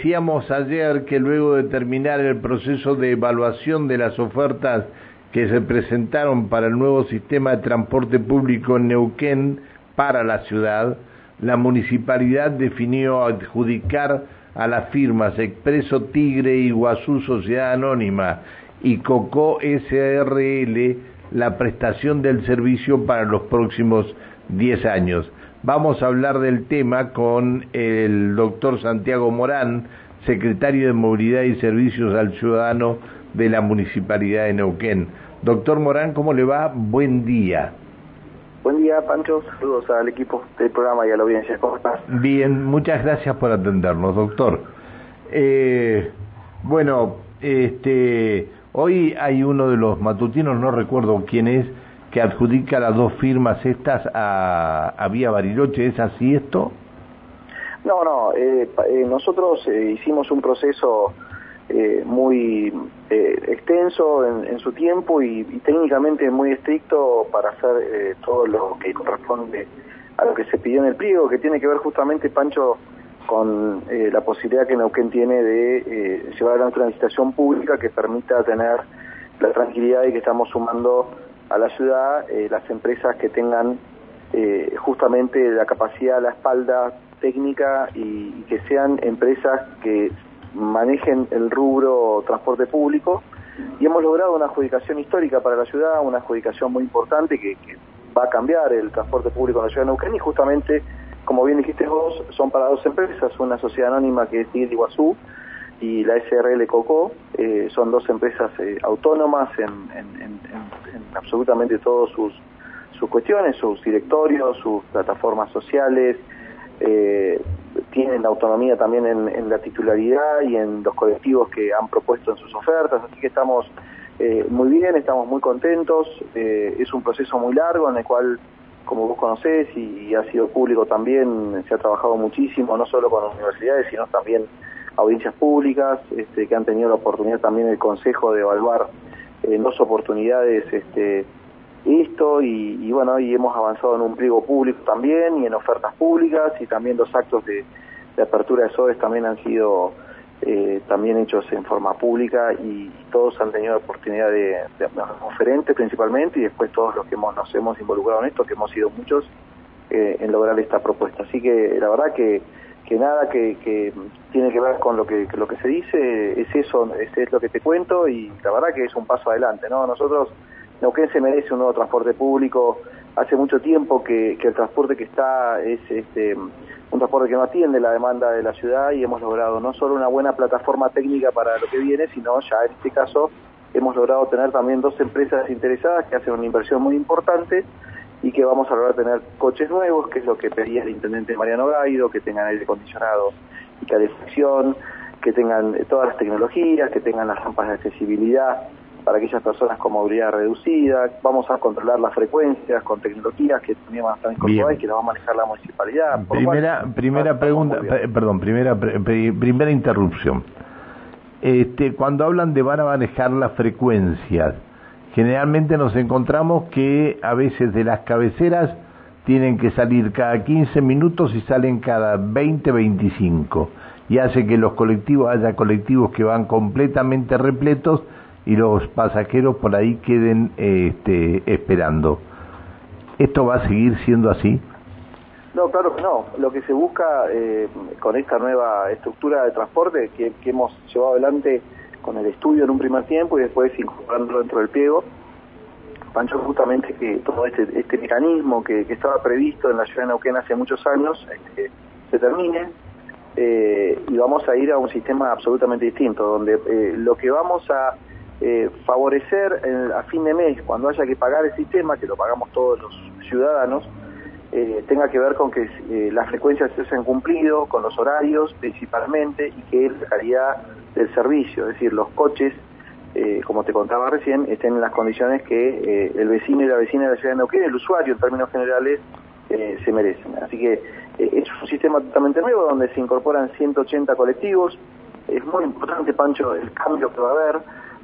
Decíamos ayer que luego de terminar el proceso de evaluación de las ofertas que se presentaron para el nuevo sistema de transporte público en Neuquén para la ciudad, la municipalidad definió adjudicar a las firmas Expreso Tigre, Iguazú Sociedad Anónima y Coco SRL la prestación del servicio para los próximos 10 años. Vamos a hablar del tema con el doctor Santiago Morán, secretario de Movilidad y Servicios al Ciudadano de la Municipalidad de Neuquén. Doctor Morán, ¿cómo le va? Buen día. Buen día, Pancho. Saludos al equipo del programa y a la audiencia. ¿Cómo estás? Bien, muchas gracias por atendernos, doctor. Eh, bueno, este, hoy hay uno de los matutinos, no recuerdo quién es, que adjudica las dos firmas estas a, a Vía Bariloche. ¿Es así esto? No, no. Eh, eh, nosotros eh, hicimos un proceso eh, muy eh, extenso en, en, su tiempo y, y, técnicamente muy estricto para hacer todo lo que corresponde a lo que se pidió en el pliego, que tiene que ver justamente, Pancho, con la posibilidad que Neuquén tiene de llevar adelante una licitación pública que permita tener la tranquilidad de que estamos sumando a la ciudad eh, las empresas que tengan eh, justamente la capacidad, la espalda técnica y, que sean empresas que manejen el rubro transporte público. Y hemos logrado una adjudicación histórica para la ciudad, una adjudicación muy importante que, que va a cambiar el transporte público en la ciudad de Neuquén. Y justamente, como bien dijiste vos, son para dos empresas, una sociedad anónima que es Tigre Iguazú y la SRL Coco, eh, son dos empresas eh, autónomas en, en, en, en absolutamente todas sus, sus cuestiones, sus directorios, sus plataformas sociales, eh, tienen autonomía también en, en, la titularidad y en los colectivos que han propuesto en sus ofertas, así que estamos eh, muy bien, estamos muy contentos, eh, es un proceso muy largo en el cual, como vos conocés y, y, ha sido público también, se ha trabajado muchísimo, no solo con las universidades, sino también audiencias públicas, este, que han tenido la oportunidad también el Consejo de evaluar en dos oportunidades este, esto y, y, bueno, y hemos avanzado en un pliego público también y en ofertas públicas y también los actos de, apertura de SOES también han sido eh, también hechos en forma pública y, y, todos han tenido la oportunidad de, de, oferentes principalmente y después todos los que hemos, nos hemos involucrado en esto, que hemos sido muchos, eh, en lograr esta propuesta. Así que la verdad que que nada que, que, tiene que ver con lo que, lo que se dice, es eso, es, es, lo que te cuento y la verdad que es un paso adelante, ¿no? Nosotros, Neuquén se merece un nuevo transporte público, hace mucho tiempo que, que el transporte que está es este un transporte que no atiende la demanda de la ciudad y hemos logrado no solo una buena plataforma técnica para lo que viene, sino ya en este caso hemos logrado tener también dos empresas interesadas que hacen una inversión muy importante y que vamos a lograr tener coches nuevos, que es lo que pedía el intendente Mariano Gaido, que tengan aire acondicionado y calefacción, que tengan todas las tecnologías, que tengan las rampas de accesibilidad para aquellas personas con movilidad reducida, vamos a controlar las frecuencias con tecnologías que también van a estar incorporadas y que las va a manejar la municipalidad. Primera, cual, primera pregunta, perdón, primera, primera interrupción. Este, cuando hablan de van a manejar las frecuencias, generalmente nos encontramos que a veces de las cabeceras tienen que salir cada 15 minutos y salen cada 20, 25. Y hace que los colectivos, haya colectivos que van completamente repletos y los pasajeros por ahí queden este, esperando. ¿Esto va a seguir siendo así? No, claro que no. Lo que se busca eh, con esta nueva estructura de transporte que, que hemos llevado adelante con el estudio en un primer tiempo y después incorporándolo dentro del pliego. Pancho justamente que todo este, este mecanismo que, estaba previsto en la ciudad de Neuquén hace muchos años este, se termine eh, y vamos a ir a un sistema absolutamente distinto, donde eh, lo que vamos a eh, favorecer en, a fin de mes, cuando haya que pagar el sistema, que lo pagamos todos los ciudadanos, tenga que ver con que las frecuencias se hayan cumplido, con los horarios principalmente, y que la calidad del servicio, es decir, los coches, eh, como te contaba recién, estén en las condiciones que eh, el vecino y la vecina de la ciudad de Neuquén, el usuario en términos generales, eh, se merecen. Así que es un sistema totalmente nuevo donde se incorporan 180 colectivos. Es muy importante, Pancho, el cambio que va a haber,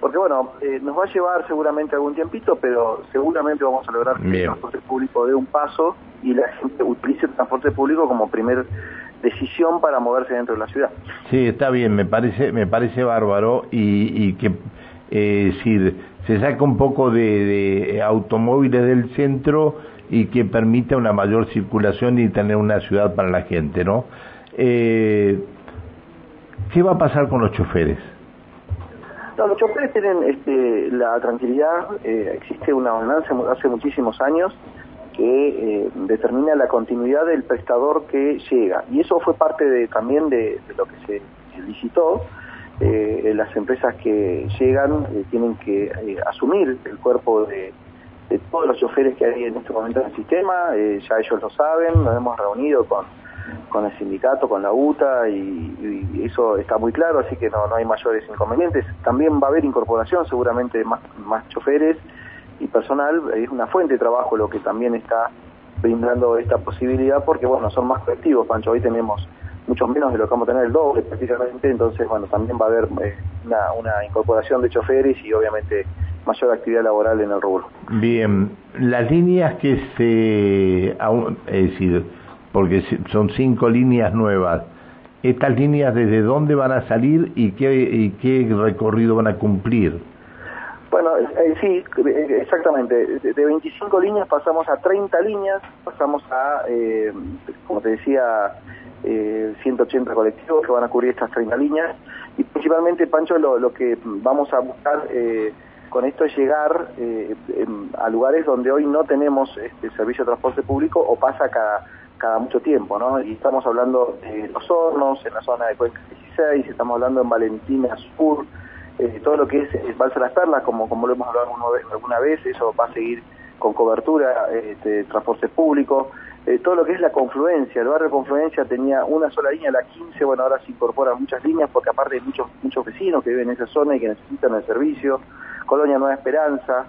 porque bueno, nos va a llevar seguramente algún tiempito, pero seguramente vamos a lograr que el transporte público dé un paso y la gente utilice el transporte público como primer decisión para moverse dentro de la ciudad. Sí, está bien, me parece, me parece bárbaro y, y que eh, se saca un poco de, automóviles del centro y que permita una mayor circulación y tener una ciudad para la gente, ¿no? Eh, ¿Qué va a pasar con los choferes? los choferes tienen este, la tranquilidad, eh, existe una ordenanza hace muchísimos años eh, determina la continuidad del prestador que llega. Y eso fue parte de, también de, lo que se, licitó. Eh, las empresas que llegan eh, tienen que asumir el cuerpo de, todos los choferes que hay en este momento en el sistema. ya ellos lo saben, nos hemos reunido con, con el sindicato, con la UTA y, eso está muy claro, así que no, no hay mayores inconvenientes. También va a haber incorporación seguramente más, más choferes y personal, es una fuente de trabajo lo que también está brindando esta posibilidad porque, bueno, son más colectivos, Pancho, hoy tenemos muchos menos de lo que vamos a tener el doble prácticamente, entonces, bueno, también va a haber eh, una, incorporación de choferes y obviamente mayor actividad laboral en el rubro. Bien, las líneas que se, es decir, porque son cinco líneas nuevas, ¿estas líneas desde dónde van a salir y qué, y qué recorrido van a cumplir? Bueno, eh, sí, eh, exactamente. De 25 líneas pasamos a 30 líneas, pasamos a, eh, como te decía, 180 colectivos que van a cubrir estas 30 líneas. Y principalmente, Pancho, lo, que vamos a buscar con esto es llegar a lugares donde hoy no tenemos este servicio de transporte público o pasa cada, cada mucho tiempo, ¿no? Y estamos hablando de Los Hornos, en la zona de Cuenca 16, estamos hablando en Valentina Sur, eh, todo lo que es el Balsa Las Perlas, como, como lo hemos hablado alguna vez, eso va a seguir con cobertura, este, transporte público, eh, todo lo que es la confluencia, el barrio Confluencia tenía una sola línea, la 15, bueno, ahora se incorporan muchas líneas porque aparte hay muchos, muchos vecinos que viven en esa zona y que necesitan el servicio, Colonia Nueva Esperanza,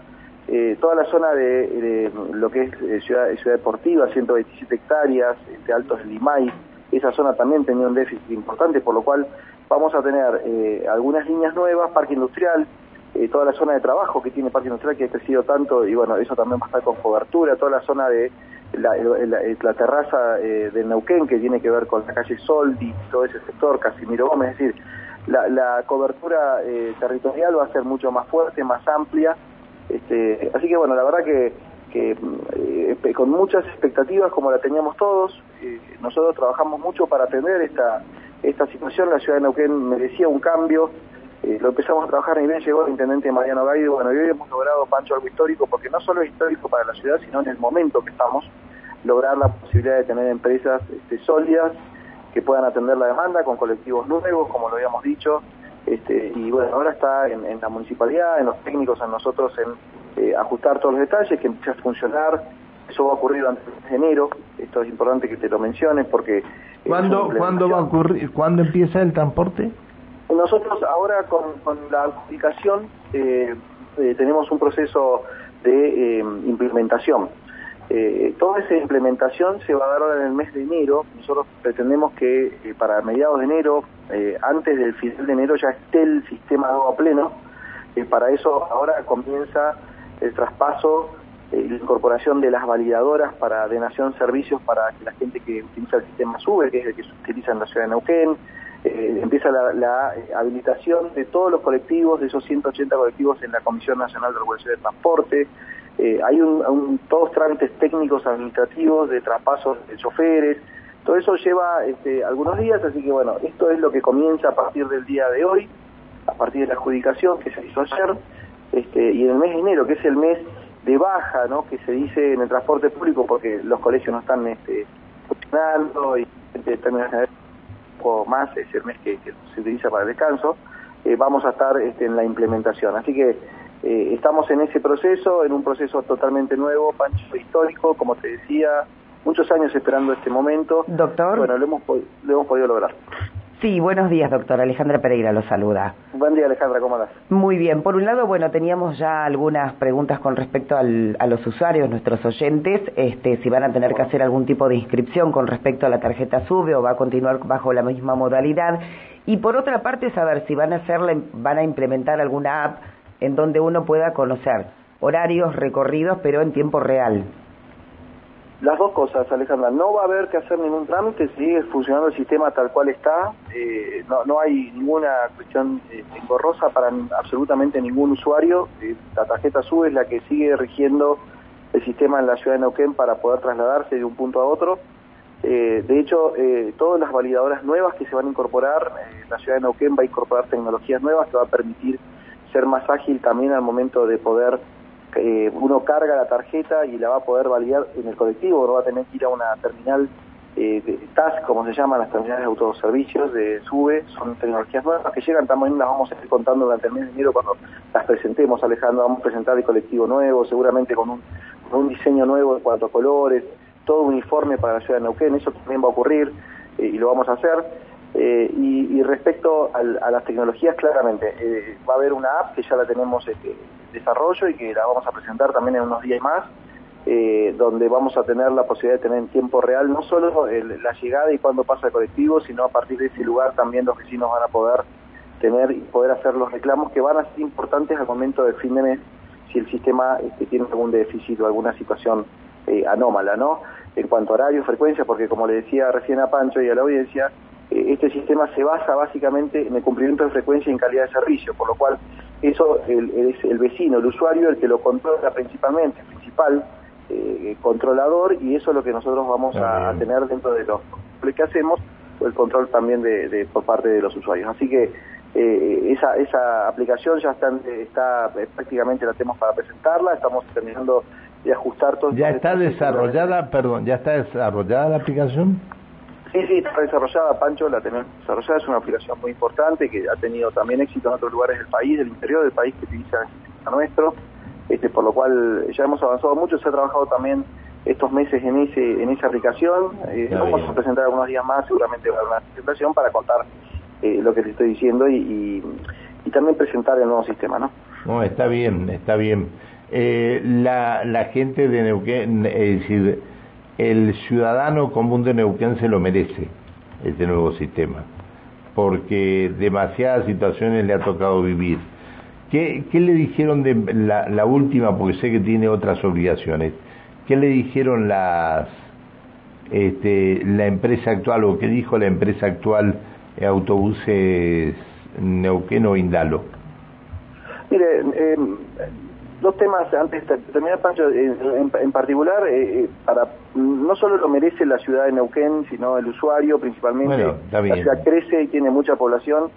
eh, toda la zona de, lo que es ciudad, ciudad Deportiva, 127 hectáreas, este, Altos Limay, esa zona también tenía un déficit importante, por lo cual vamos a tener eh, algunas líneas nuevas, parque industrial, eh, toda la zona de trabajo que tiene parque industrial que ha crecido tanto y bueno, eso también va a estar con cobertura, toda la zona de la, terraza eh, de Neuquén que tiene que ver con la calle Soldi, todo ese sector, Casimiro Gómez, es decir, la, cobertura territorial va a ser mucho más fuerte, más amplia, este, así que bueno, la verdad que, que con muchas expectativas como la teníamos todos, nosotros trabajamos mucho para atender esta esta situación, la ciudad de Neuquén merecía un cambio, eh, lo empezamos a trabajar y bien llegó el intendente Mariano Gaido, bueno, y hoy hemos logrado, Pancho, algo histórico, porque no solo es histórico para la ciudad, sino en el momento que estamos, lograr la posibilidad de tener empresas este, sólidas que puedan atender la demanda con colectivos nuevos, como lo habíamos dicho, este, y bueno, ahora está en, la municipalidad, en los técnicos, en nosotros, en eh, ajustar todos los detalles, que empiece a funcionar, eso va a ocurrir antes de enero, esto es importante que te lo menciones porque ¿Cuándo, ¿cuándo va a ocurrir, cuándo empieza el transporte? Nosotros ahora con, la adjudicación eh, eh, tenemos un proceso de eh, implementación. toda esa implementación se va a dar ahora en el mes de enero. Nosotros pretendemos que para mediados de enero, antes del final de enero, ya esté el sistema a pleno. para eso ahora comienza el traspaso eh, la incorporación de las validadoras para de Nación Servicios para que la gente que utiliza el sistema SUBE, que es el que se utiliza en la ciudad de Neuquén, eh, empieza la, eh, habilitación de todos los colectivos, de esos 180 colectivos en la Comisión Nacional de Regulación de Transporte, hay un, todos trámites técnicos administrativos de traspasos de choferes, todo eso lleva este, algunos días, así que bueno, esto es lo que comienza a partir del día de hoy, a partir de la adjudicación que se hizo ayer, este, y en el mes de enero, que es el mes de baja, ¿no? Que se dice en el transporte público porque los colegios no están este, funcionando y termina un poco más, es el mes que, se utiliza para el descanso, eh, vamos a estar este, en la implementación. Así que eh, estamos en ese proceso, en un proceso totalmente nuevo, Pancho, histórico, como te decía, muchos años esperando este momento. Doctor. Bueno, lo hemos, lo hemos podido lograr. Sí, buenos días, doctor. Alejandra Pereira lo saluda. Buen día, Alejandra, ¿cómo estás? Muy bien. Por un lado, bueno, teníamos ya algunas preguntas con respecto a los usuarios, nuestros oyentes, este, si van a tener que hacer algún tipo de inscripción con respecto a la tarjeta SUBE o va a continuar bajo la misma modalidad. Y por otra parte, saber si van a hacerle, van a implementar alguna app en donde uno pueda conocer horarios, recorridos, pero en tiempo real. Las dos cosas, Alejandra. No va a haber que hacer ningún trámite, sigue funcionando el sistema tal cual está. Eh, no, no, hay ninguna cuestión eh, engorrosa para absolutamente ningún usuario. Eh, la tarjeta SUBE es la que sigue rigiendo el sistema en la ciudad de Neuquén para poder trasladarse de un punto a otro. de hecho, todas las validadoras nuevas que se van a incorporar, la ciudad de Neuquén va a incorporar tecnologías nuevas que va a permitir ser más ágil también al momento de poder eh, uno carga la tarjeta y la va a poder validar en el colectivo, no va a tener que ir a una terminal eh, de TAS, como se llaman las terminales de autoservicios, de SUBE, son tecnologías nuevas que llegan, también las vamos a ir contando durante el mes de enero cuando las presentemos, Alejandro, vamos a presentar el colectivo nuevo, seguramente con un, con un diseño nuevo en cuanto colores, todo uniforme para la ciudad de Neuquén, eso también va a ocurrir eh, y lo vamos a hacer. Eh, y, respecto a las tecnologías, claramente, eh, va a haber una app que ya la tenemos en este, desarrollo y que la vamos a presentar también en unos días más, eh, donde vamos a tener la posibilidad de tener en tiempo real no solo la llegada y cuándo pasa el colectivo, sino a partir de ese lugar también los vecinos van a poder tener y poder hacer los reclamos que van a ser importantes al momento del fin de mes si el sistema este, tiene algún déficit o alguna situación anómala, ¿no? En cuanto a horario, frecuencia, porque como le decía recién a Pancho y a la audiencia, eh, este sistema se basa básicamente en el cumplimiento de frecuencia y en calidad de servicio, por lo cual eso es el vecino, el usuario, el que lo controla principalmente, el principal eh, controlador, y eso es lo que nosotros vamos a, tener dentro de lo que hacemos, el control también de, por parte de los usuarios. Así que eh, esa, esa aplicación ya está, está prácticamente la tenemos para presentarla, estamos terminando de ajustar todo. ¿Ya está desarrollada, perdón, ya está desarrollada la aplicación? Sí, sí, está desarrollada, Pancho, la tenemos desarrollada, es una aplicación muy importante que ha tenido también éxito en otros lugares del país, del interior del país que utiliza el sistema nuestro, este, por lo cual ya hemos avanzado mucho, se ha trabajado también estos meses en ese en esa aplicación, eh, vamos a presentar algunos días más, seguramente va a haber una presentación para contar eh, lo que te estoy diciendo y, y, también presentar el nuevo sistema, ¿no? No, está bien, está bien. Eh, la, la gente de Neuquén, es decir, el ciudadano común de Neuquén se lo merece, este nuevo sistema, porque demasiadas situaciones le ha tocado vivir. ¿Qué, le dijeron de la, la, última, porque sé que tiene otras obligaciones, qué le dijeron las, este, la empresa actual o qué dijo la empresa actual Autobuses Neuquén o Indalo? Mire, eh, dos temas antes de terminar, Pancho, en, particular, eh, eh, para no solo lo merece la ciudad de Neuquén, sino el usuario principalmente. la ciudad crece y tiene mucha población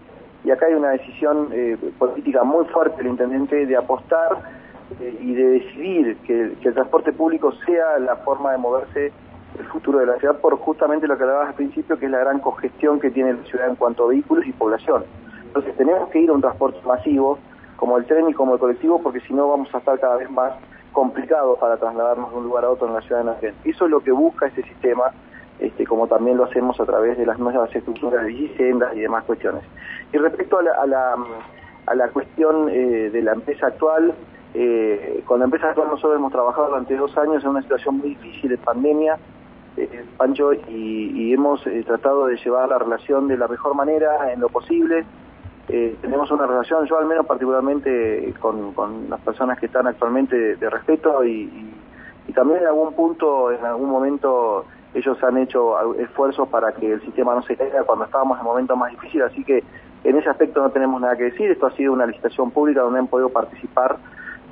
y acá hay una decisión eh, política muy fuerte del intendente de apostar y de decidir que, el transporte público sea la forma de moverse el futuro de la ciudad por justamente lo que hablabas al principio, que es la gran congestión que tiene la ciudad en cuanto a vehículos y población. Entonces tenemos que ir a un transporte masivo, como el tren y como el colectivo, porque si no vamos a estar cada vez más complicados para trasladarnos de un lugar a otro en la ciudad de Neuquén. Eso es lo que busca este sistema, este, como también lo hacemos a través de las nuevas estructuras de vicendas y demás cuestiones. Y respecto a la, a la, a la cuestión eh, de la empresa actual, eh, con la empresa actual nosotros hemos trabajado durante dos años en una situación muy difícil de pandemia, eh, Pancho, y, y hemos tratado de llevar la relación de la mejor manera en lo posible, eh, tenemos una relación, yo al menos particularmente con, las personas que están actualmente de, respeto y, también en algún punto, en algún momento, ellos han hecho esfuerzos para que el sistema no se caiga cuando estábamos en momentos más difíciles, así que en ese aspecto no tenemos nada que decir, esto ha sido una licitación pública donde han podido participar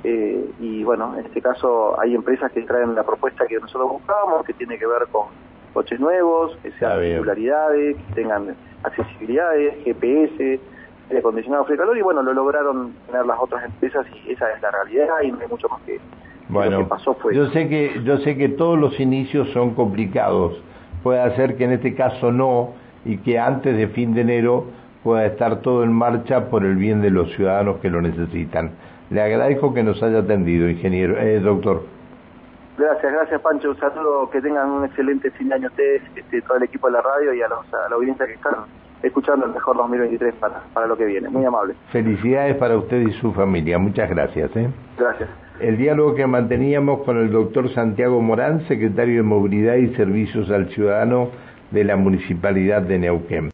eh, y bueno, en este caso hay empresas que traen la propuesta que nosotros buscábamos, que tiene que ver con coches nuevos, que sean singularidades, que tengan accesibilidades, GPS, de acondicionado frío calor y bueno, lo lograron tener las otras empresas y esa es la realidad y no hay mucho más que, bueno, lo que pasó fue. Yo sé que, yo sé que todos los inicios son complicados, puede ser que en este caso no y que antes de fin de enero pueda estar todo en marcha por el bien de los ciudadanos que lo necesitan. Le agradezco que nos haya atendido, ingeniero, eh, doctor. Gracias, gracias Pancho. Un saludo, que tengan un excelente fin de año ustedes, este, todo el equipo de la radio y a, los, a la audiencia que están escuchando el mejor 2023 para, para lo que viene. Muy amable. Felicidades para usted y su familia. Muchas gracias. ¿eh? Gracias. El diálogo que manteníamos con el doctor Santiago Morán, secretario de Movilidad y Servicios al Ciudadano de la Municipalidad de Neuquén.